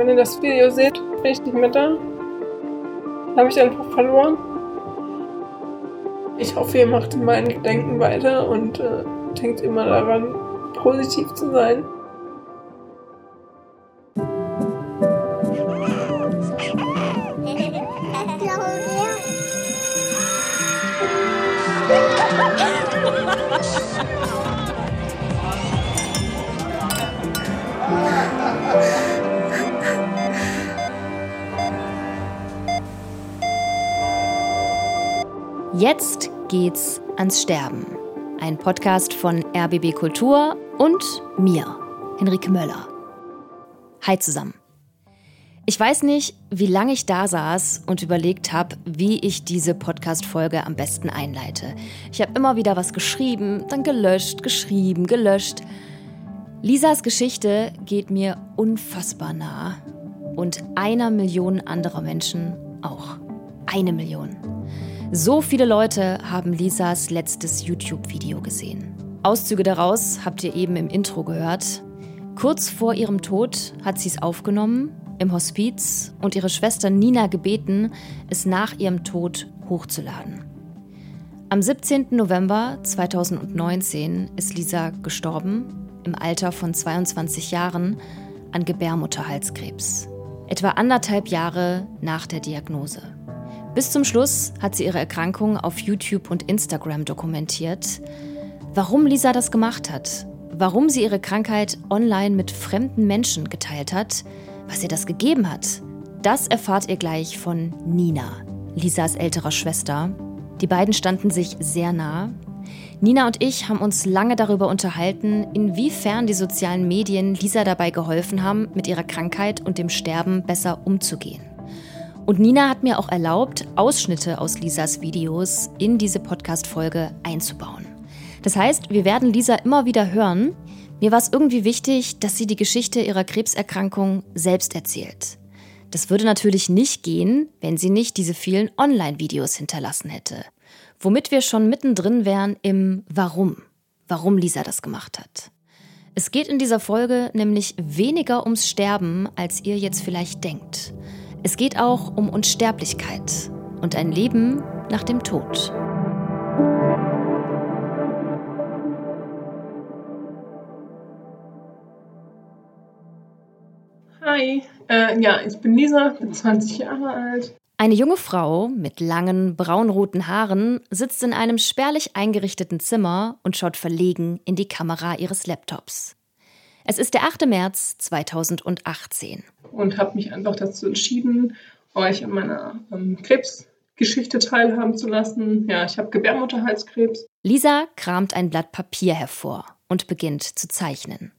Wenn ihr das Video seht, bin ich nicht mehr da. Habe ich einfach verloren. Ich hoffe, ihr macht mein Gedenken weiter und äh, denkt immer daran, positiv zu sein. Jetzt geht's ans Sterben. Ein Podcast von RBB Kultur und mir, Henrike Möller. Hi zusammen. Ich weiß nicht, wie lange ich da saß und überlegt habe, wie ich diese Podcast-Folge am besten einleite. Ich habe immer wieder was geschrieben, dann gelöscht, geschrieben, gelöscht. Lisas Geschichte geht mir unfassbar nah und einer Million anderer Menschen auch. Eine Million. So viele Leute haben Lisas letztes YouTube-Video gesehen. Auszüge daraus habt ihr eben im Intro gehört. Kurz vor ihrem Tod hat sie es aufgenommen im Hospiz und ihre Schwester Nina gebeten, es nach ihrem Tod hochzuladen. Am 17. November 2019 ist Lisa gestorben, im Alter von 22 Jahren, an Gebärmutterhalskrebs. Etwa anderthalb Jahre nach der Diagnose. Bis zum Schluss hat sie ihre Erkrankung auf YouTube und Instagram dokumentiert. Warum Lisa das gemacht hat, warum sie ihre Krankheit online mit fremden Menschen geteilt hat, was ihr das gegeben hat, das erfahrt ihr gleich von Nina, Lisas älterer Schwester. Die beiden standen sich sehr nah. Nina und ich haben uns lange darüber unterhalten, inwiefern die sozialen Medien Lisa dabei geholfen haben, mit ihrer Krankheit und dem Sterben besser umzugehen. Und Nina hat mir auch erlaubt, Ausschnitte aus Lisas Videos in diese Podcast-Folge einzubauen. Das heißt, wir werden Lisa immer wieder hören. Mir war es irgendwie wichtig, dass sie die Geschichte ihrer Krebserkrankung selbst erzählt. Das würde natürlich nicht gehen, wenn sie nicht diese vielen Online-Videos hinterlassen hätte. Womit wir schon mittendrin wären im Warum. Warum Lisa das gemacht hat. Es geht in dieser Folge nämlich weniger ums Sterben, als ihr jetzt vielleicht denkt. Es geht auch um Unsterblichkeit und ein Leben nach dem Tod. Hi, äh, ja, ich bin Lisa, bin 20 Jahre alt. Eine junge Frau mit langen braunroten Haaren sitzt in einem spärlich eingerichteten Zimmer und schaut verlegen in die Kamera ihres Laptops. Es ist der 8. März 2018. Und habe mich einfach dazu entschieden, euch an meiner ähm, Krebsgeschichte teilhaben zu lassen. Ja, ich habe Gebärmutterhalskrebs. Lisa kramt ein Blatt Papier hervor und beginnt zu zeichnen.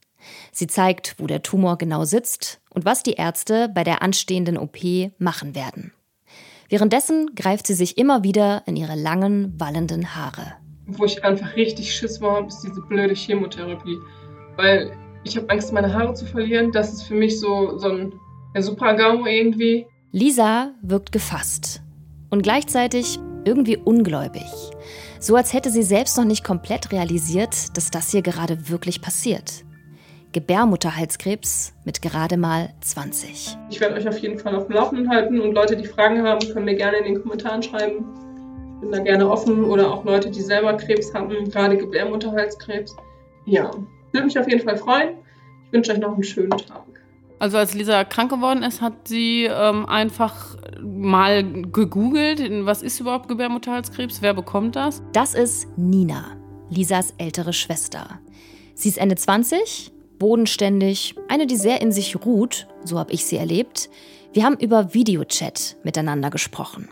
Sie zeigt, wo der Tumor genau sitzt und was die Ärzte bei der anstehenden OP machen werden. Währenddessen greift sie sich immer wieder in ihre langen, wallenden Haare. Wo ich einfach richtig Schiss war, ist diese blöde Chemotherapie. Weil ich habe Angst, meine Haare zu verlieren. Das ist für mich so, so ein ja, Super-GAU irgendwie. Lisa wirkt gefasst und gleichzeitig irgendwie ungläubig. So als hätte sie selbst noch nicht komplett realisiert, dass das hier gerade wirklich passiert. Gebärmutterhalskrebs mit gerade mal 20. Ich werde euch auf jeden Fall auf dem Laufenden halten und Leute, die Fragen haben, können mir gerne in den Kommentaren schreiben. Ich bin da gerne offen oder auch Leute, die selber Krebs haben, gerade Gebärmutterhalskrebs. Ja, würde mich auf jeden Fall freuen. Ich wünsche euch noch einen schönen Tag. Also als Lisa krank geworden ist, hat sie ähm, einfach mal gegoogelt, was ist überhaupt Gebärmutterhalskrebs, wer bekommt das? Das ist Nina, Lisas ältere Schwester. Sie ist Ende 20, bodenständig, eine, die sehr in sich ruht, so habe ich sie erlebt. Wir haben über Videochat miteinander gesprochen.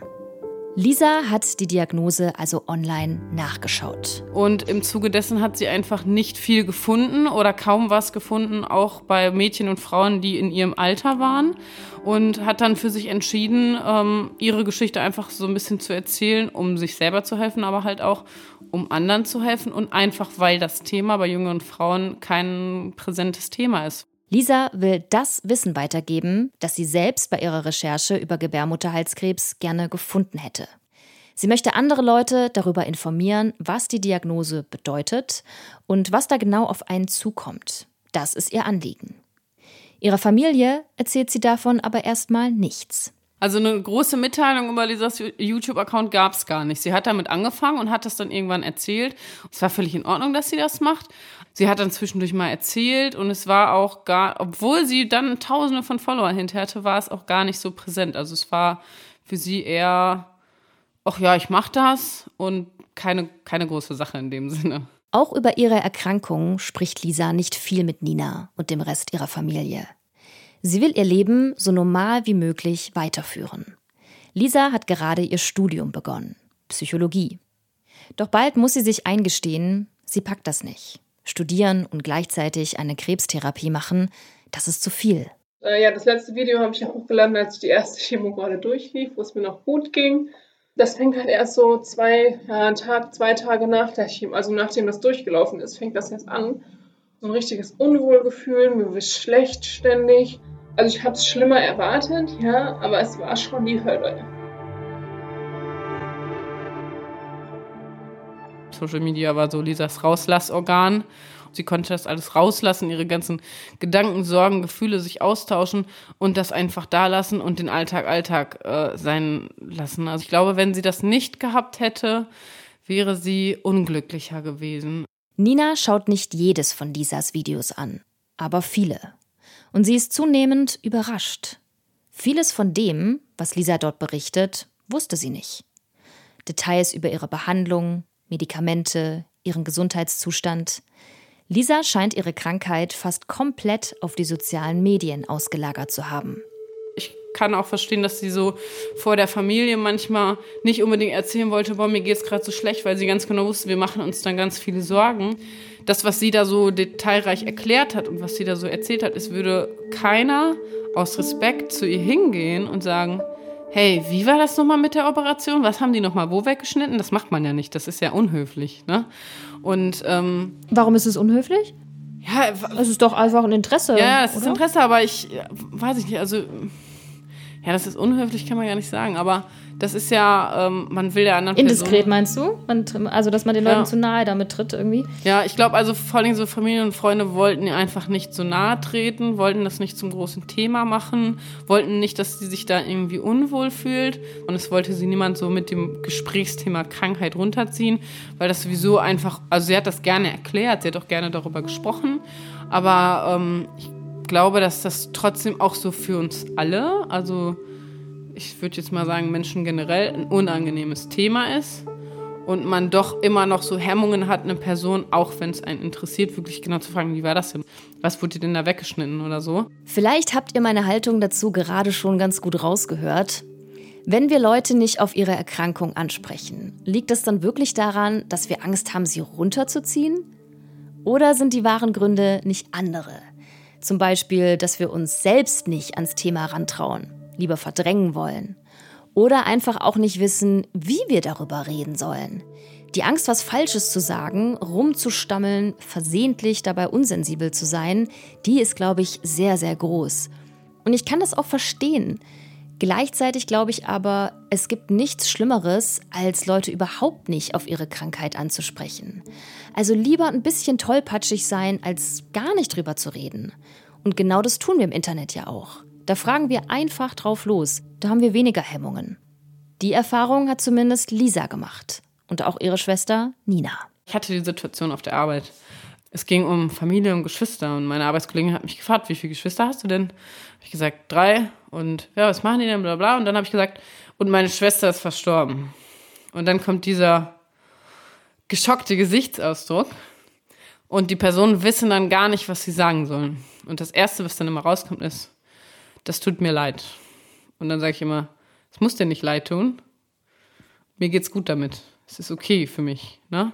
Lisa hat die Diagnose also online nachgeschaut. Und im Zuge dessen hat sie einfach nicht viel gefunden oder kaum was gefunden, auch bei Mädchen und Frauen, die in ihrem Alter waren. Und hat dann für sich entschieden, ähm, ihre Geschichte einfach so ein bisschen zu erzählen, um sich selber zu helfen, aber halt auch, um anderen zu helfen und einfach, weil das Thema bei jüngeren Frauen kein präsentes Thema ist. Lisa will das Wissen weitergeben, das sie selbst bei ihrer Recherche über Gebärmutterhalskrebs gerne gefunden hätte. Sie möchte andere Leute darüber informieren, was die Diagnose bedeutet und was da genau auf einen zukommt. Das ist ihr Anliegen. Ihrer Familie erzählt sie davon aber erstmal nichts. Also eine große Mitteilung über Lisas YouTube-Account gab es gar nicht. Sie hat damit angefangen und hat das dann irgendwann erzählt. Es war völlig in Ordnung, dass sie das macht. Sie hat dann zwischendurch mal erzählt und es war auch gar, obwohl sie dann Tausende von Followern hinter hatte, war es auch gar nicht so präsent. Also es war für sie eher, ach ja, ich mach das und keine, keine große Sache in dem Sinne. Auch über ihre Erkrankung spricht Lisa nicht viel mit Nina und dem Rest ihrer Familie. Sie will ihr Leben so normal wie möglich weiterführen. Lisa hat gerade ihr Studium begonnen, Psychologie. Doch bald muss sie sich eingestehen, sie packt das nicht. Studieren und gleichzeitig eine Krebstherapie machen, das ist zu viel. Äh, ja, das letzte Video habe ich ja hochgeladen, als die erste Chemo gerade durchlief, wo es mir noch gut ging. Das fängt halt erst so zwei, ja, Tag, zwei Tage nach der Chemo, also nachdem das durchgelaufen ist, fängt das jetzt an. So ein richtiges Unwohlgefühl, mir wird schlecht ständig. Also ich habe es schlimmer erwartet, ja, aber es war schon die Hölle. Social Media war so Lisas Rauslassorgan. Sie konnte das alles rauslassen, ihre ganzen Gedanken, Sorgen, Gefühle sich austauschen und das einfach da lassen und den Alltag Alltag äh, sein lassen. Also ich glaube, wenn sie das nicht gehabt hätte, wäre sie unglücklicher gewesen. Nina schaut nicht jedes von Lisas Videos an, aber viele und sie ist zunehmend überrascht. Vieles von dem, was Lisa dort berichtet, wusste sie nicht. Details über ihre Behandlung, Medikamente, ihren Gesundheitszustand. Lisa scheint ihre Krankheit fast komplett auf die sozialen Medien ausgelagert zu haben. Ich kann auch verstehen, dass sie so vor der Familie manchmal nicht unbedingt erzählen wollte, boah, mir geht's gerade so schlecht, weil sie ganz genau wusste, wir machen uns dann ganz viele Sorgen das, was sie da so detailreich erklärt hat und was sie da so erzählt hat, es würde keiner aus Respekt zu ihr hingehen und sagen, hey, wie war das nochmal mit der Operation? Was haben die nochmal wo weggeschnitten? Das macht man ja nicht. Das ist ja unhöflich. Ne? Und ähm, warum ist es unhöflich? Ja, es ist doch einfach ein Interesse. Ja, es ist Interesse, aber ich weiß ich nicht. Also ja, das ist unhöflich, kann man ja nicht sagen. Aber das ist ja, ähm, man will ja anderen Indiskret Personen, meinst du? Man, also, dass man den Leuten ja. zu nahe damit tritt irgendwie? Ja, ich glaube, also vor allem so Familien und Freunde wollten ihr einfach nicht so nahe treten, wollten das nicht zum großen Thema machen, wollten nicht, dass sie sich da irgendwie unwohl fühlt. Und es wollte sie niemand so mit dem Gesprächsthema Krankheit runterziehen, weil das sowieso einfach, also sie hat das gerne erklärt, sie hat auch gerne darüber gesprochen. Aber ähm, ich glaube, dass das trotzdem auch so für uns alle, also ich würde jetzt mal sagen, Menschen generell ein unangenehmes Thema ist und man doch immer noch so Hemmungen hat, eine Person, auch wenn es einen interessiert, wirklich genau zu fragen, wie war das denn? Was wurde denn da weggeschnitten oder so? Vielleicht habt ihr meine Haltung dazu gerade schon ganz gut rausgehört. Wenn wir Leute nicht auf ihre Erkrankung ansprechen, liegt es dann wirklich daran, dass wir Angst haben, sie runterzuziehen? Oder sind die wahren Gründe nicht andere? Zum Beispiel, dass wir uns selbst nicht ans Thema rantrauen lieber verdrängen wollen. Oder einfach auch nicht wissen, wie wir darüber reden sollen. Die Angst, was Falsches zu sagen, rumzustammeln, versehentlich dabei unsensibel zu sein, die ist, glaube ich, sehr, sehr groß. Und ich kann das auch verstehen. Gleichzeitig glaube ich aber, es gibt nichts Schlimmeres, als Leute überhaupt nicht auf ihre Krankheit anzusprechen. Also lieber ein bisschen tollpatschig sein, als gar nicht drüber zu reden. Und genau das tun wir im Internet ja auch. Da fragen wir einfach drauf los. Da haben wir weniger Hemmungen. Die Erfahrung hat zumindest Lisa gemacht und auch ihre Schwester Nina. Ich hatte die Situation auf der Arbeit. Es ging um Familie und Geschwister und meine Arbeitskollegin hat mich gefragt, wie viele Geschwister hast du denn? Habe ich gesagt, drei. Und ja, was machen die denn? Bla. Und dann habe ich gesagt, und meine Schwester ist verstorben. Und dann kommt dieser geschockte Gesichtsausdruck. Und die Personen wissen dann gar nicht, was sie sagen sollen. Und das Erste, was dann immer rauskommt, ist, das tut mir leid. Und dann sage ich immer, es muss dir nicht leid tun. Mir geht's gut damit. Es ist okay für mich. Ne?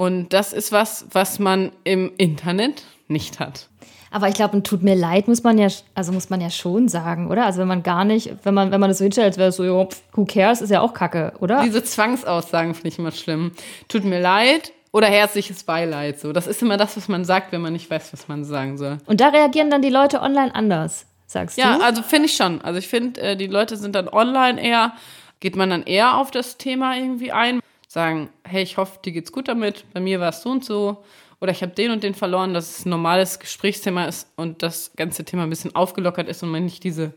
Und das ist was, was man im Internet nicht hat. Aber ich glaube, ein tut mir leid muss man ja, also muss man ja schon sagen, oder? Also wenn man gar nicht, wenn man, wenn man das so hinstellt, als wäre es so, jo, who cares, ist ja auch Kacke, oder? Diese Zwangsaussagen finde ich immer schlimm. Tut mir leid oder herzliches Beileid. So, das ist immer das, was man sagt, wenn man nicht weiß, was man sagen soll. Und da reagieren dann die Leute online anders sagst ja, du? Ja, also finde ich schon. Also ich finde, äh, die Leute sind dann online eher, geht man dann eher auf das Thema irgendwie ein, sagen, hey, ich hoffe, dir geht's gut damit, bei mir war es so und so. oder ich habe den und den verloren, dass es ein normales Gesprächsthema ist und das ganze Thema ein bisschen aufgelockert ist und man nicht diese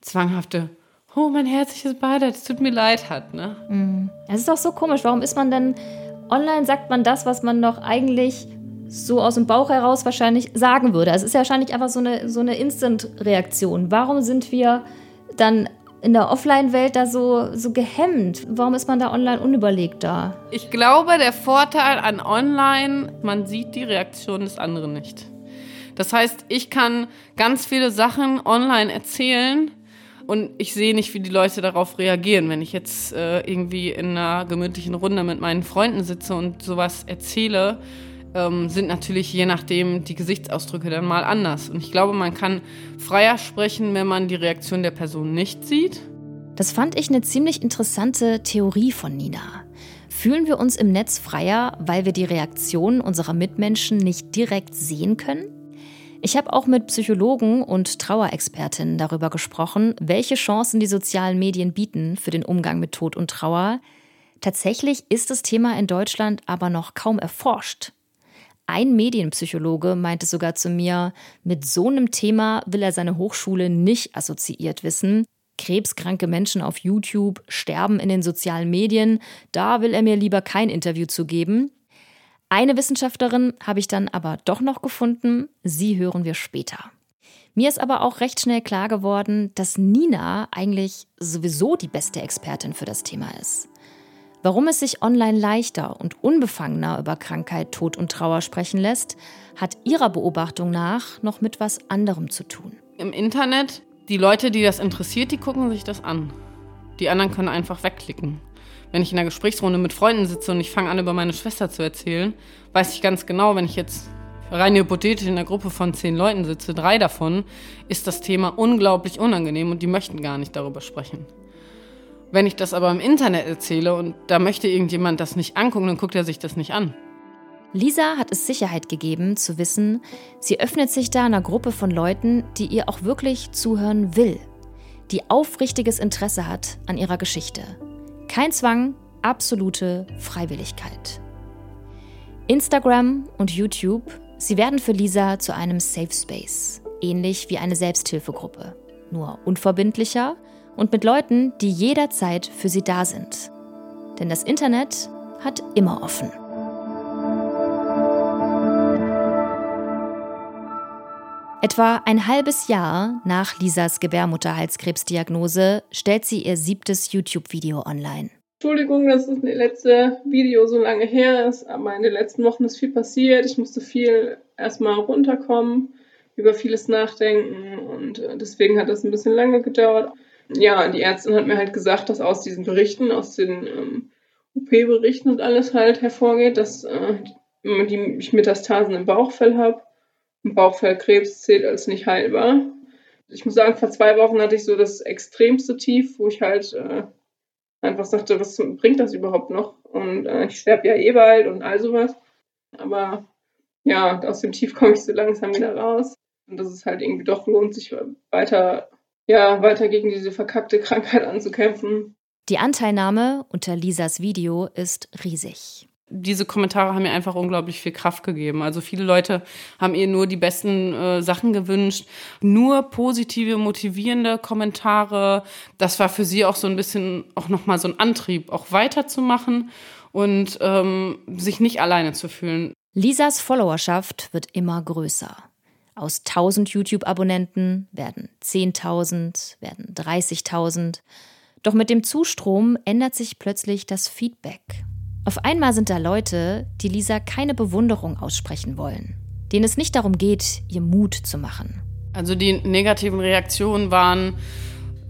zwanghafte, oh, mein herzliches Beileid, es tut mir leid hat. Ne? Mhm. Es ist auch so komisch, warum ist man denn, online sagt man das, was man doch eigentlich so aus dem Bauch heraus wahrscheinlich sagen würde. Also es ist ja wahrscheinlich einfach so eine, so eine Instant-Reaktion. Warum sind wir dann in der Offline-Welt da so, so gehemmt? Warum ist man da online unüberlegt da? Ich glaube, der Vorteil an online, man sieht die Reaktion des anderen nicht. Das heißt, ich kann ganz viele Sachen online erzählen und ich sehe nicht, wie die Leute darauf reagieren. Wenn ich jetzt äh, irgendwie in einer gemütlichen Runde mit meinen Freunden sitze und sowas erzähle, ähm, sind natürlich je nachdem die Gesichtsausdrücke dann mal anders. Und ich glaube, man kann freier sprechen, wenn man die Reaktion der Person nicht sieht. Das fand ich eine ziemlich interessante Theorie von Nina. Fühlen wir uns im Netz freier, weil wir die Reaktionen unserer Mitmenschen nicht direkt sehen können? Ich habe auch mit Psychologen und Trauerexpertinnen darüber gesprochen, welche Chancen die sozialen Medien bieten für den Umgang mit Tod und Trauer. Tatsächlich ist das Thema in Deutschland aber noch kaum erforscht. Ein Medienpsychologe meinte sogar zu mir, mit so einem Thema will er seine Hochschule nicht assoziiert wissen. Krebskranke Menschen auf YouTube sterben in den sozialen Medien, da will er mir lieber kein Interview zu geben. Eine Wissenschaftlerin habe ich dann aber doch noch gefunden, sie hören wir später. Mir ist aber auch recht schnell klar geworden, dass Nina eigentlich sowieso die beste Expertin für das Thema ist. Warum es sich online leichter und unbefangener über Krankheit, Tod und Trauer sprechen lässt, hat ihrer Beobachtung nach noch mit was anderem zu tun. Im Internet, die Leute, die das interessiert, die gucken sich das an. Die anderen können einfach wegklicken. Wenn ich in einer Gesprächsrunde mit Freunden sitze und ich fange an, über meine Schwester zu erzählen, weiß ich ganz genau, wenn ich jetzt rein hypothetisch in einer Gruppe von zehn Leuten sitze, drei davon, ist das Thema unglaublich unangenehm und die möchten gar nicht darüber sprechen. Wenn ich das aber im Internet erzähle und da möchte irgendjemand das nicht angucken, dann guckt er sich das nicht an. Lisa hat es Sicherheit gegeben, zu wissen, sie öffnet sich da einer Gruppe von Leuten, die ihr auch wirklich zuhören will, die aufrichtiges Interesse hat an ihrer Geschichte. Kein Zwang, absolute Freiwilligkeit. Instagram und YouTube, sie werden für Lisa zu einem Safe Space, ähnlich wie eine Selbsthilfegruppe, nur unverbindlicher und mit Leuten, die jederzeit für sie da sind. Denn das Internet hat immer offen. Etwa ein halbes Jahr nach Lisas Gebärmutterhalskrebsdiagnose stellt sie ihr siebtes YouTube-Video online. Entschuldigung, dass das letzte Video so lange her ist, aber in den letzten Wochen ist viel passiert. Ich musste viel erstmal runterkommen, über vieles nachdenken und äh, deswegen hat das ein bisschen lange gedauert ja, die Ärztin hat mir halt gesagt, dass aus diesen Berichten, aus den ähm, OP-Berichten und alles halt hervorgeht, dass äh, die, ich Metastasen im Bauchfell habe. Bauchfellkrebs zählt als nicht heilbar. Ich muss sagen, vor zwei Wochen hatte ich so das extremste Tief, wo ich halt äh, einfach sagte, was bringt das überhaupt noch? Und äh, ich sterbe ja eh bald und all sowas. Aber ja, aus dem Tief komme ich so langsam wieder raus. Und dass es halt irgendwie doch lohnt, sich weiter ja, weiter gegen diese verkackte Krankheit anzukämpfen. Die Anteilnahme unter Lisas Video ist riesig. Diese Kommentare haben mir einfach unglaublich viel Kraft gegeben. Also viele Leute haben ihr nur die besten äh, Sachen gewünscht, nur positive, motivierende Kommentare. Das war für sie auch so ein bisschen auch nochmal so ein Antrieb, auch weiterzumachen und ähm, sich nicht alleine zu fühlen. Lisas Followerschaft wird immer größer. Aus 1000 YouTube-Abonnenten werden 10.000, werden 30.000. Doch mit dem Zustrom ändert sich plötzlich das Feedback. Auf einmal sind da Leute, die Lisa keine Bewunderung aussprechen wollen, denen es nicht darum geht, ihr Mut zu machen. Also die negativen Reaktionen waren,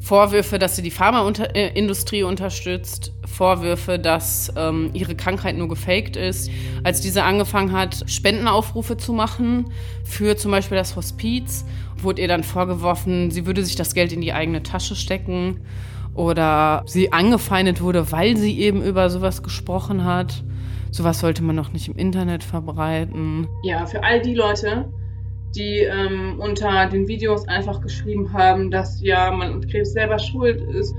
Vorwürfe, dass sie die Pharmaindustrie unterstützt, Vorwürfe, dass ähm, ihre Krankheit nur gefaked ist. Als diese angefangen hat, Spendenaufrufe zu machen für zum Beispiel das Hospiz, wurde ihr dann vorgeworfen, sie würde sich das Geld in die eigene Tasche stecken oder sie angefeindet wurde, weil sie eben über sowas gesprochen hat. Sowas sollte man noch nicht im Internet verbreiten. Ja, für all die Leute, die ähm, unter den Videos einfach geschrieben haben, dass ja man mit Krebs selber schuld ist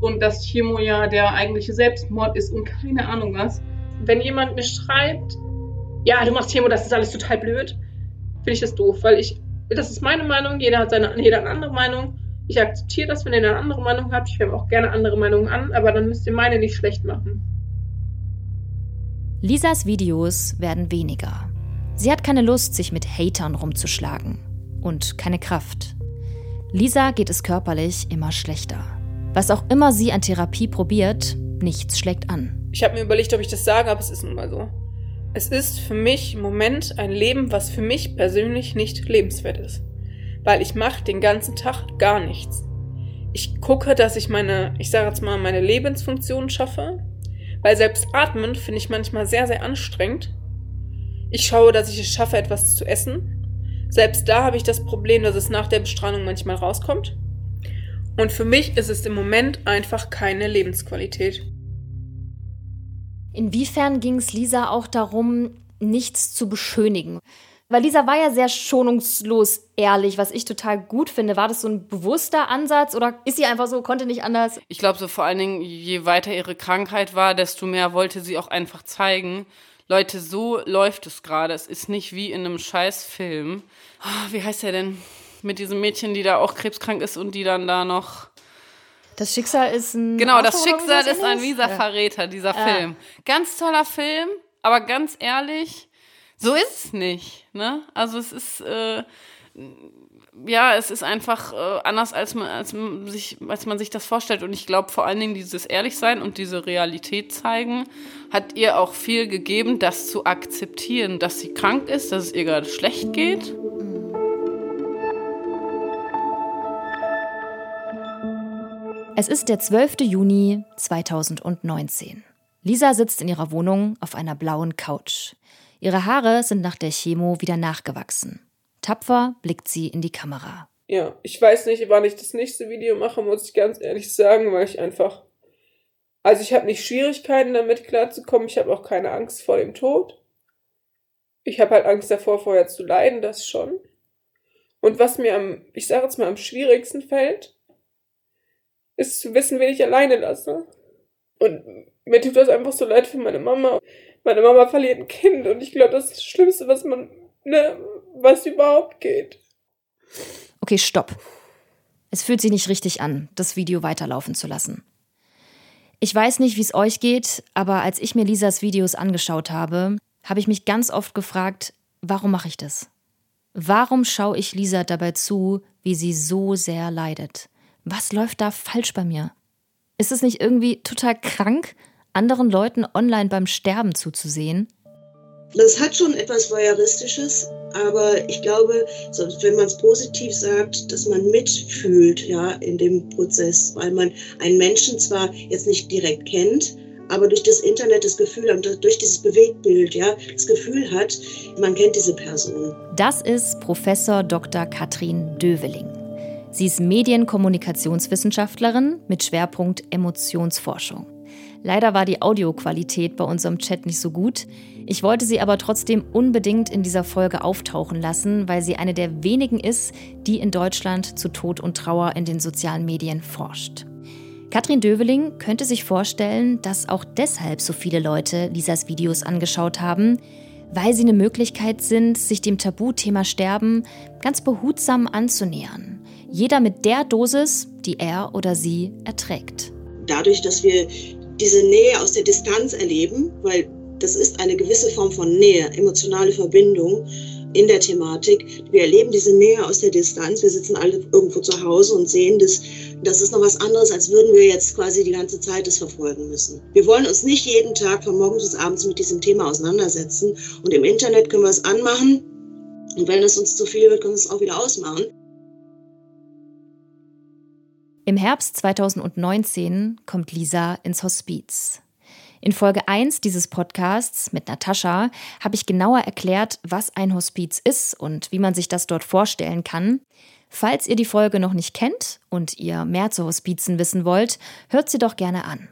und dass Chemo ja der eigentliche Selbstmord ist und keine Ahnung was. Wenn jemand mir schreibt, ja, du machst Chemo, das ist alles total blöd, finde ich das doof, weil ich, das ist meine Meinung, jeder hat seine, jeder eine andere Meinung. Ich akzeptiere das, wenn ihr eine andere Meinung habt. Ich höre auch gerne andere Meinungen an, aber dann müsst ihr meine nicht schlecht machen. Lisas Videos werden weniger. Sie hat keine Lust, sich mit Hatern rumzuschlagen. Und keine Kraft. Lisa geht es körperlich immer schlechter. Was auch immer sie an Therapie probiert, nichts schlägt an. Ich habe mir überlegt, ob ich das sage, aber es ist nun mal so. Es ist für mich im Moment ein Leben, was für mich persönlich nicht lebenswert ist. Weil ich mache den ganzen Tag gar nichts. Ich gucke, dass ich meine, ich sage jetzt mal, meine Lebensfunktion schaffe. Weil selbst atmen finde ich manchmal sehr, sehr anstrengend. Ich schaue, dass ich es schaffe, etwas zu essen. Selbst da habe ich das Problem, dass es nach der Bestrahlung manchmal rauskommt. Und für mich ist es im Moment einfach keine Lebensqualität. Inwiefern ging es Lisa auch darum, nichts zu beschönigen? Weil Lisa war ja sehr schonungslos ehrlich, was ich total gut finde. War das so ein bewusster Ansatz oder ist sie einfach so, konnte nicht anders? Ich glaube, so vor allen Dingen, je weiter ihre Krankheit war, desto mehr wollte sie auch einfach zeigen. Leute, so läuft es gerade. Es ist nicht wie in einem Scheißfilm. Oh, wie heißt der denn? mit diesem Mädchen, die da auch krebskrank ist und die dann da noch. Das Schicksal ist ein. Genau, das Schicksal ist ein mieser ja. Verräter, dieser ja. Film. Ganz toller Film, aber ganz ehrlich, so ist es nicht. Ne? Also es ist. Äh, ja, es ist einfach äh, anders, als man, als, sich, als man sich das vorstellt. Und ich glaube, vor allen Dingen dieses Ehrlichsein und diese Realität zeigen, hat ihr auch viel gegeben, das zu akzeptieren, dass sie krank ist, dass es ihr gerade schlecht geht. Es ist der 12. Juni 2019. Lisa sitzt in ihrer Wohnung auf einer blauen Couch. Ihre Haare sind nach der Chemo wieder nachgewachsen. Tapfer blickt sie in die Kamera. Ja, ich weiß nicht, wann ich das nächste Video mache, muss ich ganz ehrlich sagen, weil ich einfach. Also ich habe nicht Schwierigkeiten damit klarzukommen, ich habe auch keine Angst vor dem Tod. Ich habe halt Angst davor, vorher zu leiden, das schon. Und was mir am, ich sage jetzt mal, am schwierigsten fällt, ist zu wissen, wen ich alleine lasse. Und mir tut das einfach so leid für meine Mama. Meine Mama verliert ein Kind und ich glaube, das ist das Schlimmste, was man, ne, was überhaupt geht. Okay, stopp. Es fühlt sich nicht richtig an, das Video weiterlaufen zu lassen. Ich weiß nicht, wie es euch geht, aber als ich mir Lisas Videos angeschaut habe, habe ich mich ganz oft gefragt, warum mache ich das? Warum schaue ich Lisa dabei zu, wie sie so sehr leidet? was läuft da falsch bei mir? Ist es nicht irgendwie total krank, anderen Leuten online beim Sterben zuzusehen? Das hat schon etwas Voyeuristisches, aber ich glaube, wenn man es positiv sagt, dass man mitfühlt ja, in dem Prozess, weil man einen Menschen zwar jetzt nicht direkt kennt, aber durch das Internet das Gefühl und durch dieses Bewegtbild, ja, das Gefühl hat, man kennt diese Person. Das ist Professor Dr. Katrin Döveling. Sie ist Medienkommunikationswissenschaftlerin mit Schwerpunkt Emotionsforschung. Leider war die Audioqualität bei unserem Chat nicht so gut. Ich wollte sie aber trotzdem unbedingt in dieser Folge auftauchen lassen, weil sie eine der wenigen ist, die in Deutschland zu Tod und Trauer in den sozialen Medien forscht. Katrin Döveling könnte sich vorstellen, dass auch deshalb so viele Leute Lisas Videos angeschaut haben, weil sie eine Möglichkeit sind, sich dem Tabuthema Sterben ganz behutsam anzunähern jeder mit der Dosis, die er oder sie erträgt. Dadurch, dass wir diese Nähe aus der Distanz erleben, weil das ist eine gewisse Form von Nähe, emotionale Verbindung in der Thematik. Wir erleben diese Nähe aus der Distanz. Wir sitzen alle irgendwo zu Hause und sehen das. Das ist noch was anderes, als würden wir jetzt quasi die ganze Zeit das verfolgen müssen. Wir wollen uns nicht jeden Tag von morgens bis abends mit diesem Thema auseinandersetzen. Und im Internet können wir es anmachen. Und wenn es uns zu viel wird, können wir es auch wieder ausmachen. Im Herbst 2019 kommt Lisa ins Hospiz. In Folge 1 dieses Podcasts mit Natascha habe ich genauer erklärt, was ein Hospiz ist und wie man sich das dort vorstellen kann. Falls ihr die Folge noch nicht kennt und ihr mehr zu Hospizen wissen wollt, hört sie doch gerne an.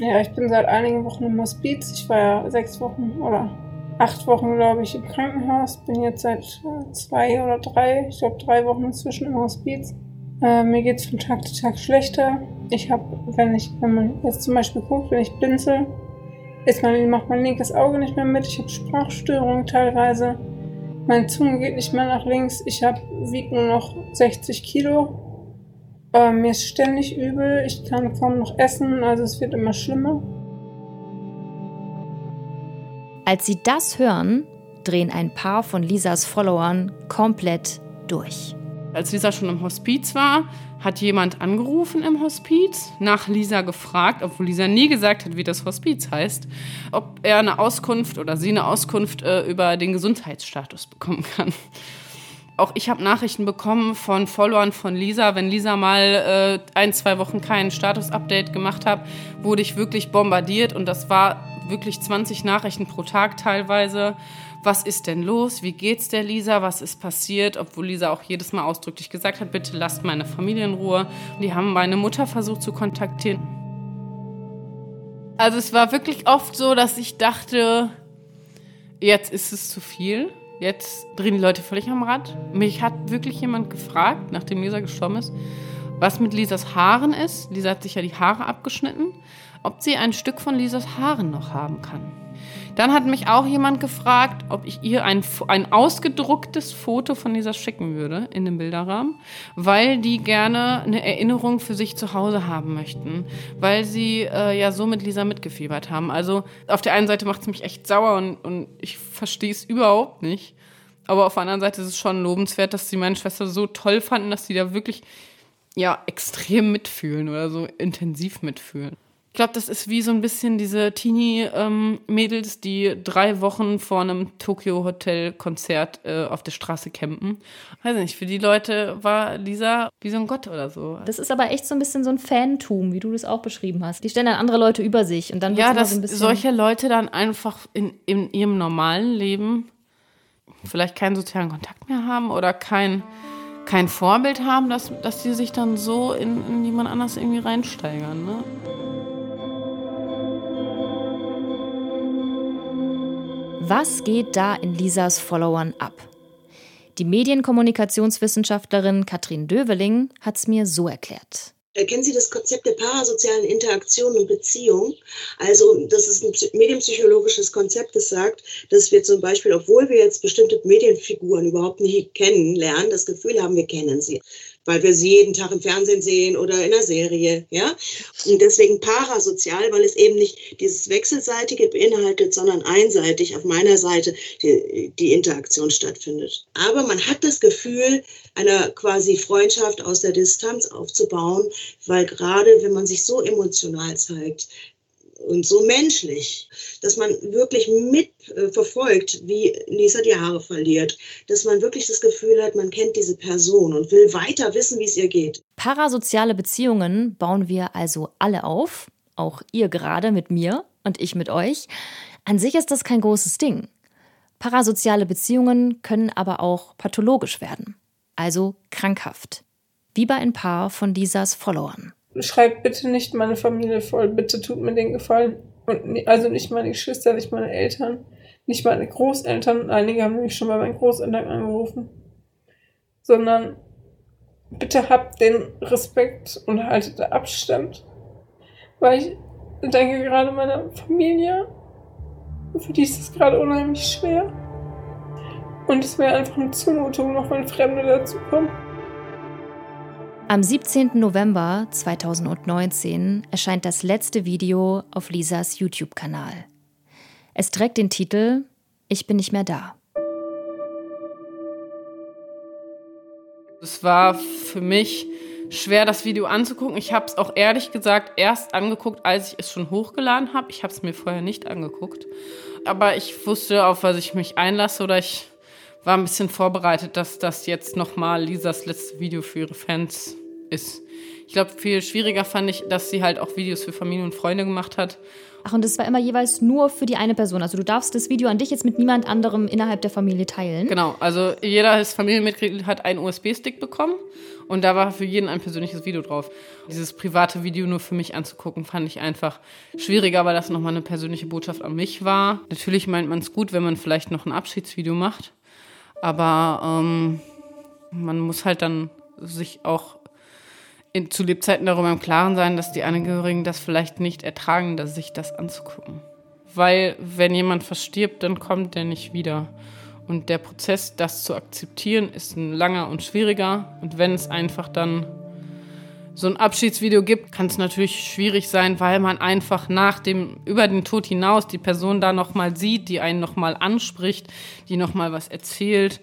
Ja, ich bin seit einigen Wochen im Hospiz. Ich war ja sechs Wochen oder acht Wochen, glaube ich, im Krankenhaus. Bin jetzt seit zwei oder drei, ich glaube drei Wochen inzwischen im Hospiz. Äh, mir geht es von Tag zu Tag schlechter. Ich habe, wenn ich, wenn man jetzt zum Beispiel guckt, wenn ich blinzel, Ist mein, macht mein linkes Auge nicht mehr mit. Ich habe Sprachstörungen teilweise. Meine Zunge geht nicht mehr nach links. Ich habe wiege nur noch 60 Kilo. Äh, mir ist ständig übel. Ich kann kaum noch essen. Also es wird immer schlimmer. Als sie das hören, drehen ein paar von Lisas Followern komplett durch. Als Lisa schon im Hospiz war, hat jemand angerufen im Hospiz, nach Lisa gefragt, obwohl Lisa nie gesagt hat, wie das Hospiz heißt, ob er eine Auskunft oder sie eine Auskunft äh, über den Gesundheitsstatus bekommen kann. Auch ich habe Nachrichten bekommen von Followern von Lisa. Wenn Lisa mal äh, ein, zwei Wochen kein Status-Update gemacht hat, wurde ich wirklich bombardiert und das war wirklich 20 Nachrichten pro Tag teilweise was ist denn los, wie geht's der Lisa, was ist passiert, obwohl Lisa auch jedes Mal ausdrücklich gesagt hat, bitte lasst meine Familie in Ruhe. Die haben meine Mutter versucht zu kontaktieren. Also es war wirklich oft so, dass ich dachte, jetzt ist es zu viel. Jetzt drehen die Leute völlig am Rad. Mich hat wirklich jemand gefragt, nachdem Lisa gestorben ist, was mit Lisas Haaren ist. Lisa hat sich ja die Haare abgeschnitten, ob sie ein Stück von Lisas Haaren noch haben kann. Dann hat mich auch jemand gefragt, ob ich ihr ein, ein ausgedrucktes Foto von Lisa schicken würde in den Bilderrahmen, weil die gerne eine Erinnerung für sich zu Hause haben möchten, weil sie äh, ja so mit Lisa mitgefiebert haben. Also auf der einen Seite macht es mich echt sauer und, und ich verstehe es überhaupt nicht. Aber auf der anderen Seite ist es schon lobenswert, dass sie meine Schwester so toll fanden, dass sie da wirklich ja extrem mitfühlen oder so intensiv mitfühlen. Ich glaube, das ist wie so ein bisschen diese Teenie-Mädels, ähm, die drei Wochen vor einem Tokyo-Hotel-Konzert äh, auf der Straße campen. Weiß nicht, für die Leute war Lisa wie so ein Gott oder so. Das ist aber echt so ein bisschen so ein Fantum, wie du das auch beschrieben hast. Die stellen dann andere Leute über sich und dann Ja, dass so solche Leute dann einfach in, in ihrem normalen Leben vielleicht keinen sozialen Kontakt mehr haben oder kein kein Vorbild haben, dass, dass die sich dann so in, in jemand anders irgendwie reinsteigern. Ne? Was geht da in Lisas Followern ab? Die Medienkommunikationswissenschaftlerin Katrin Döveling hat es mir so erklärt. Kennen Sie das Konzept der parasozialen Interaktion und Beziehung? Also, das ist ein medienpsychologisches Konzept, das sagt, dass wir zum Beispiel, obwohl wir jetzt bestimmte Medienfiguren überhaupt nicht kennenlernen, das Gefühl haben, wir kennen sie weil wir sie jeden Tag im Fernsehen sehen oder in der Serie, ja. Und deswegen parasozial, weil es eben nicht dieses Wechselseitige beinhaltet, sondern einseitig auf meiner Seite die, die Interaktion stattfindet. Aber man hat das Gefühl, eine quasi Freundschaft aus der Distanz aufzubauen, weil gerade wenn man sich so emotional zeigt, und so menschlich, dass man wirklich mitverfolgt, wie Lisa die Haare verliert, dass man wirklich das Gefühl hat, man kennt diese Person und will weiter wissen, wie es ihr geht. Parasoziale Beziehungen bauen wir also alle auf, auch ihr gerade mit mir und ich mit euch. An sich ist das kein großes Ding. Parasoziale Beziehungen können aber auch pathologisch werden, also krankhaft, wie bei ein paar von Lisas Followern schreibt bitte nicht meine Familie voll, bitte tut mir den Gefallen. Und also nicht meine Geschwister, nicht meine Eltern, nicht meine Großeltern. Einige haben nämlich schon bei meinen Großeltern angerufen. Sondern bitte habt den Respekt und haltet Abstand. Weil ich denke gerade meiner Familie, für die ist es gerade unheimlich schwer. Und es wäre einfach eine Zumutung, noch wenn Fremde dazu kommen. Am 17. November 2019 erscheint das letzte Video auf Lisas YouTube-Kanal. Es trägt den Titel Ich bin nicht mehr da. Es war für mich schwer, das Video anzugucken. Ich habe es auch ehrlich gesagt erst angeguckt, als ich es schon hochgeladen habe. Ich habe es mir vorher nicht angeguckt. Aber ich wusste, auf was ich mich einlasse oder ich war ein bisschen vorbereitet, dass das jetzt nochmal Lisas letzte Video für ihre Fans ist. Ich glaube, viel schwieriger fand ich, dass sie halt auch Videos für Familie und Freunde gemacht hat. Ach, und das war immer jeweils nur für die eine Person. Also du darfst das Video an dich jetzt mit niemand anderem innerhalb der Familie teilen. Genau, also jedes Familienmitglied hat einen USB-Stick bekommen und da war für jeden ein persönliches Video drauf. Dieses private Video nur für mich anzugucken, fand ich einfach schwieriger, weil das nochmal eine persönliche Botschaft an mich war. Natürlich meint man es gut, wenn man vielleicht noch ein Abschiedsvideo macht, aber ähm, man muss halt dann sich auch in, zu Lebzeiten darüber im Klaren sein, dass die Angehörigen das vielleicht nicht ertragen, dass sich das anzugucken. weil wenn jemand verstirbt, dann kommt der nicht wieder. Und der Prozess, das zu akzeptieren, ist ein langer und schwieriger. Und wenn es einfach dann so ein Abschiedsvideo gibt, kann es natürlich schwierig sein, weil man einfach nach dem, über den Tod hinaus die Person da nochmal sieht, die einen nochmal anspricht, die nochmal was erzählt.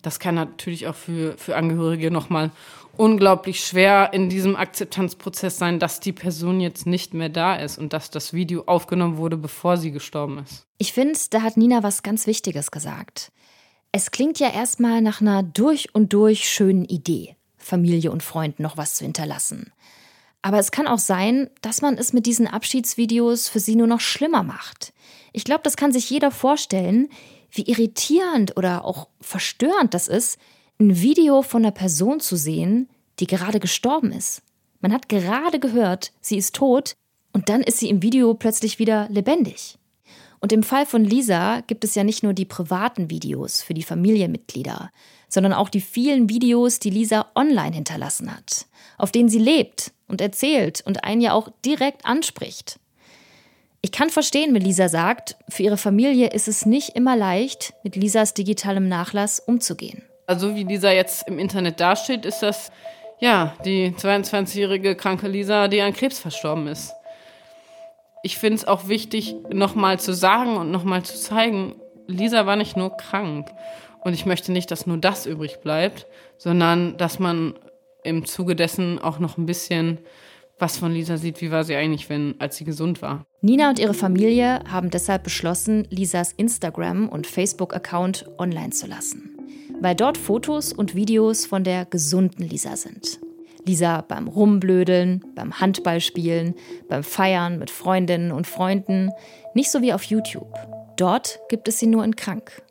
Das kann natürlich auch für, für Angehörige nochmal unglaublich schwer in diesem Akzeptanzprozess sein, dass die Person jetzt nicht mehr da ist und dass das Video aufgenommen wurde, bevor sie gestorben ist. Ich finde, da hat Nina was ganz Wichtiges gesagt. Es klingt ja erstmal nach einer durch und durch schönen Idee, Familie und Freunden noch was zu hinterlassen. Aber es kann auch sein, dass man es mit diesen Abschiedsvideos für sie nur noch schlimmer macht. Ich glaube, das kann sich jeder vorstellen, wie irritierend oder auch verstörend das ist, ein Video von einer Person zu sehen, die gerade gestorben ist. Man hat gerade gehört, sie ist tot und dann ist sie im Video plötzlich wieder lebendig. Und im Fall von Lisa gibt es ja nicht nur die privaten Videos für die Familienmitglieder, sondern auch die vielen Videos, die Lisa online hinterlassen hat, auf denen sie lebt und erzählt und einen ja auch direkt anspricht. Ich kann verstehen, wenn Lisa sagt, für ihre Familie ist es nicht immer leicht, mit Lisas digitalem Nachlass umzugehen. Also wie Lisa jetzt im Internet dasteht, ist das ja die 22-jährige kranke Lisa, die an Krebs verstorben ist. Ich finde es auch wichtig, nochmal zu sagen und nochmal zu zeigen, Lisa war nicht nur krank. Und ich möchte nicht, dass nur das übrig bleibt, sondern dass man im Zuge dessen auch noch ein bisschen was von Lisa sieht, wie war sie eigentlich, wenn, als sie gesund war. Nina und ihre Familie haben deshalb beschlossen, Lisas Instagram- und Facebook-Account online zu lassen, weil dort Fotos und Videos von der gesunden Lisa sind. Lisa beim Rumblödeln, beim Handballspielen, beim Feiern mit Freundinnen und Freunden, nicht so wie auf YouTube. Dort gibt es sie nur in krank.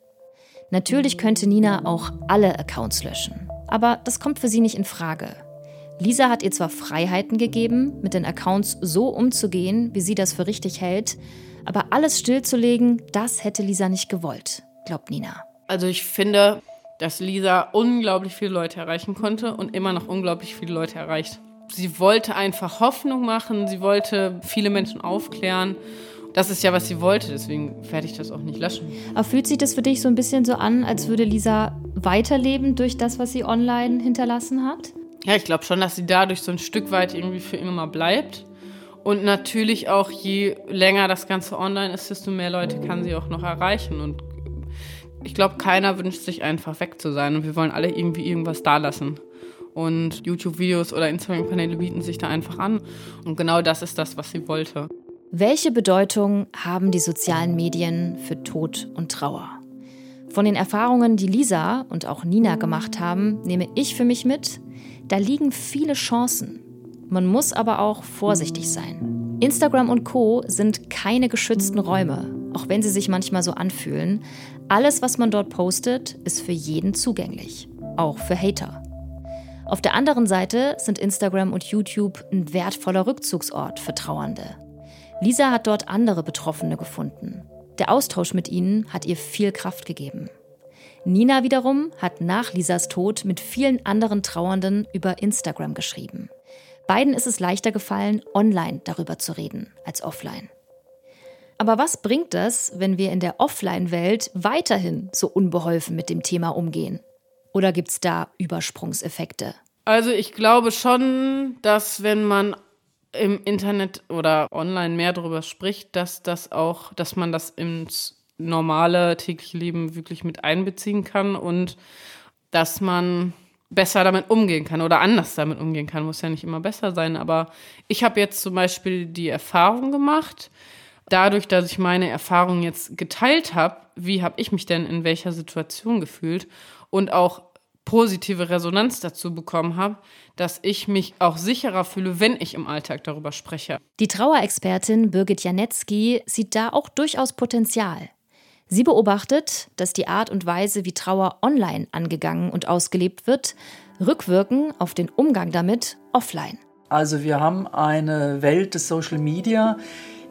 Natürlich könnte Nina auch alle Accounts löschen, aber das kommt für sie nicht in Frage. Lisa hat ihr zwar Freiheiten gegeben, mit den Accounts so umzugehen, wie sie das für richtig hält, aber alles stillzulegen, das hätte Lisa nicht gewollt, glaubt Nina. Also ich finde, dass Lisa unglaublich viele Leute erreichen konnte und immer noch unglaublich viele Leute erreicht. Sie wollte einfach Hoffnung machen, sie wollte viele Menschen aufklären. Das ist ja, was sie wollte, deswegen werde ich das auch nicht löschen. Aber fühlt sich das für dich so ein bisschen so an, als würde Lisa weiterleben durch das, was sie online hinterlassen hat? Ja, ich glaube schon, dass sie dadurch so ein Stück weit irgendwie für immer bleibt. Und natürlich auch, je länger das Ganze online ist, desto mehr Leute kann sie auch noch erreichen. Und ich glaube, keiner wünscht sich einfach weg zu sein. Und wir wollen alle irgendwie irgendwas dalassen. Und YouTube-Videos oder Instagram-Kanäle bieten sich da einfach an. Und genau das ist das, was sie wollte. Welche Bedeutung haben die sozialen Medien für Tod und Trauer? Von den Erfahrungen, die Lisa und auch Nina gemacht haben, nehme ich für mich mit, da liegen viele Chancen. Man muss aber auch vorsichtig sein. Instagram und Co sind keine geschützten Räume, auch wenn sie sich manchmal so anfühlen. Alles, was man dort postet, ist für jeden zugänglich, auch für Hater. Auf der anderen Seite sind Instagram und YouTube ein wertvoller Rückzugsort für Trauernde. Lisa hat dort andere Betroffene gefunden. Der Austausch mit ihnen hat ihr viel Kraft gegeben. Nina wiederum hat nach Lisas Tod mit vielen anderen Trauernden über Instagram geschrieben. Beiden ist es leichter gefallen, online darüber zu reden als offline. Aber was bringt es, wenn wir in der Offline-Welt weiterhin so unbeholfen mit dem Thema umgehen? Oder gibt es da Übersprungseffekte? Also ich glaube schon, dass wenn man im Internet oder online mehr darüber spricht, dass das auch, dass man das ins normale tägliche Leben wirklich mit einbeziehen kann und dass man besser damit umgehen kann oder anders damit umgehen kann. Muss ja nicht immer besser sein, aber ich habe jetzt zum Beispiel die Erfahrung gemacht, dadurch, dass ich meine Erfahrung jetzt geteilt habe, wie habe ich mich denn in welcher Situation gefühlt und auch positive Resonanz dazu bekommen habe, dass ich mich auch sicherer fühle, wenn ich im Alltag darüber spreche. Die Trauerexpertin Birgit Janetzky sieht da auch durchaus Potenzial. Sie beobachtet, dass die Art und Weise, wie Trauer online angegangen und ausgelebt wird, rückwirken auf den Umgang damit offline. Also wir haben eine Welt des Social Media,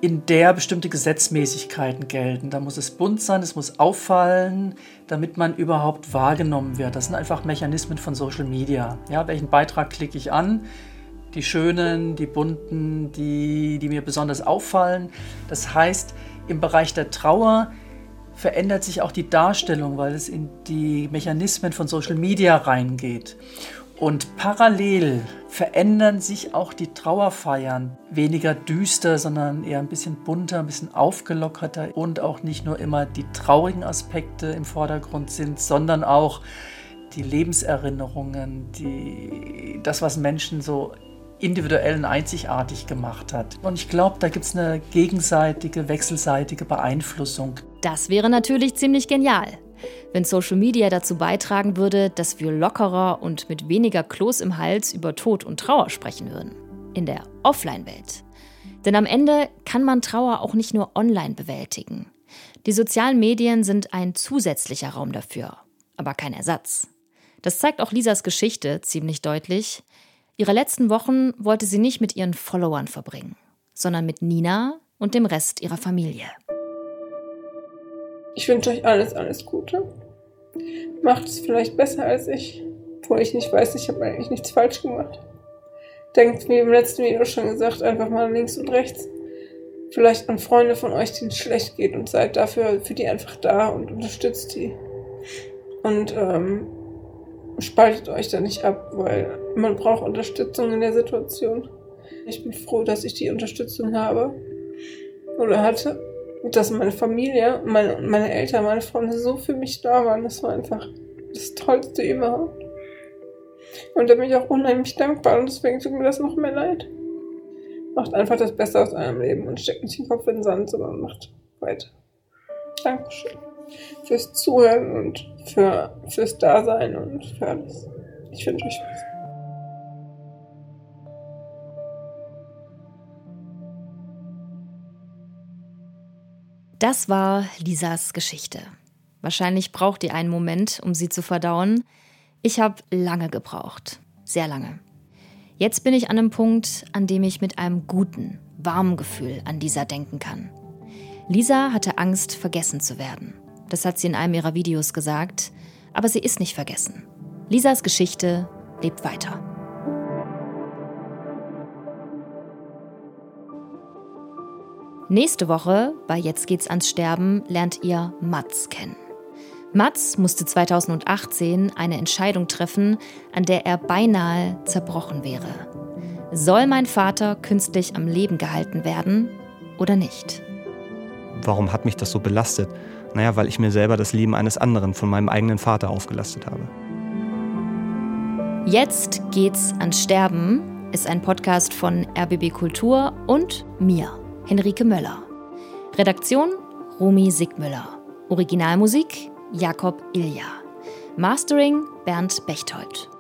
in der bestimmte Gesetzmäßigkeiten gelten. Da muss es bunt sein, es muss auffallen, damit man überhaupt wahrgenommen wird. Das sind einfach Mechanismen von Social Media. Ja, welchen Beitrag klicke ich an? Die schönen, die bunten, die, die mir besonders auffallen. Das heißt, Im Bereich der Trauer verändert sich auch die Darstellung, weil es in die Mechanismen von Social Media reingeht. Und parallel verändern sich auch die Trauerfeiern. Weniger düster, sondern eher ein bisschen bunter, ein bisschen aufgelockerter und auch nicht nur immer die traurigen Aspekte im Vordergrund sind, sondern auch die Lebenserinnerungen, die, das, was Menschen so individuell und einzigartig gemacht hat. Und ich glaube, da gibt es eine gegenseitige, wechselseitige Beeinflussung. Das wäre natürlich ziemlich genial. Wenn Social Media dazu beitragen würde, dass wir lockerer und mit weniger Kloß im Hals über Tod und Trauer sprechen würden. In der Offline-Welt. Denn am Ende kann man Trauer auch nicht nur online bewältigen. Die sozialen Medien sind ein zusätzlicher Raum dafür, aber kein Ersatz. Das zeigt auch Lisas Geschichte ziemlich deutlich. Ihre letzten Wochen wollte sie nicht mit ihren Followern verbringen, sondern mit Nina und dem Rest ihrer Familie. Ich wünsche euch alles, alles Gute. Macht es vielleicht besser als ich, obwohl ich nicht weiß, ich habe eigentlich nichts falsch gemacht. Denkt, wie im letzten Video schon gesagt, einfach mal links und rechts. Vielleicht an Freunde von euch, denen es schlecht geht und seid dafür für die einfach da und unterstützt die. Und ähm, spaltet euch da nicht ab, weil man braucht Unterstützung in der Situation. Ich bin froh, dass ich die Unterstützung habe oder hatte. Dass meine Familie, meine, meine Eltern, meine Freunde so für mich da waren. Das war einfach das Tollste überhaupt. Und da bin ich auch unheimlich dankbar und deswegen tut mir das noch mehr leid. Macht einfach das Beste aus eurem Leben und steckt nicht den Kopf in den Sand, sondern macht weiter. Dankeschön fürs Zuhören und für, fürs Dasein und für alles. Ich wünsche euch was. Das war Lisas Geschichte. Wahrscheinlich braucht ihr einen Moment, um sie zu verdauen. Ich habe lange gebraucht. Sehr lange. Jetzt bin ich an einem Punkt, an dem ich mit einem guten, warmen Gefühl an Lisa denken kann. Lisa hatte Angst, vergessen zu werden. Das hat sie in einem ihrer Videos gesagt. Aber sie ist nicht vergessen. Lisas Geschichte lebt weiter. Nächste Woche bei Jetzt geht's ans Sterben lernt ihr Mats kennen. Mats musste 2018 eine Entscheidung treffen, an der er beinahe zerbrochen wäre. Soll mein Vater künstlich am Leben gehalten werden oder nicht? Warum hat mich das so belastet? Naja, weil ich mir selber das Leben eines anderen von meinem eigenen Vater aufgelastet habe. Jetzt geht's ans Sterben ist ein Podcast von RBB Kultur und mir, Henrike Möller. Redaktion Romy Sigmüller. Originalmusik Jakob Ilja. Mastering Bernd Bechtold.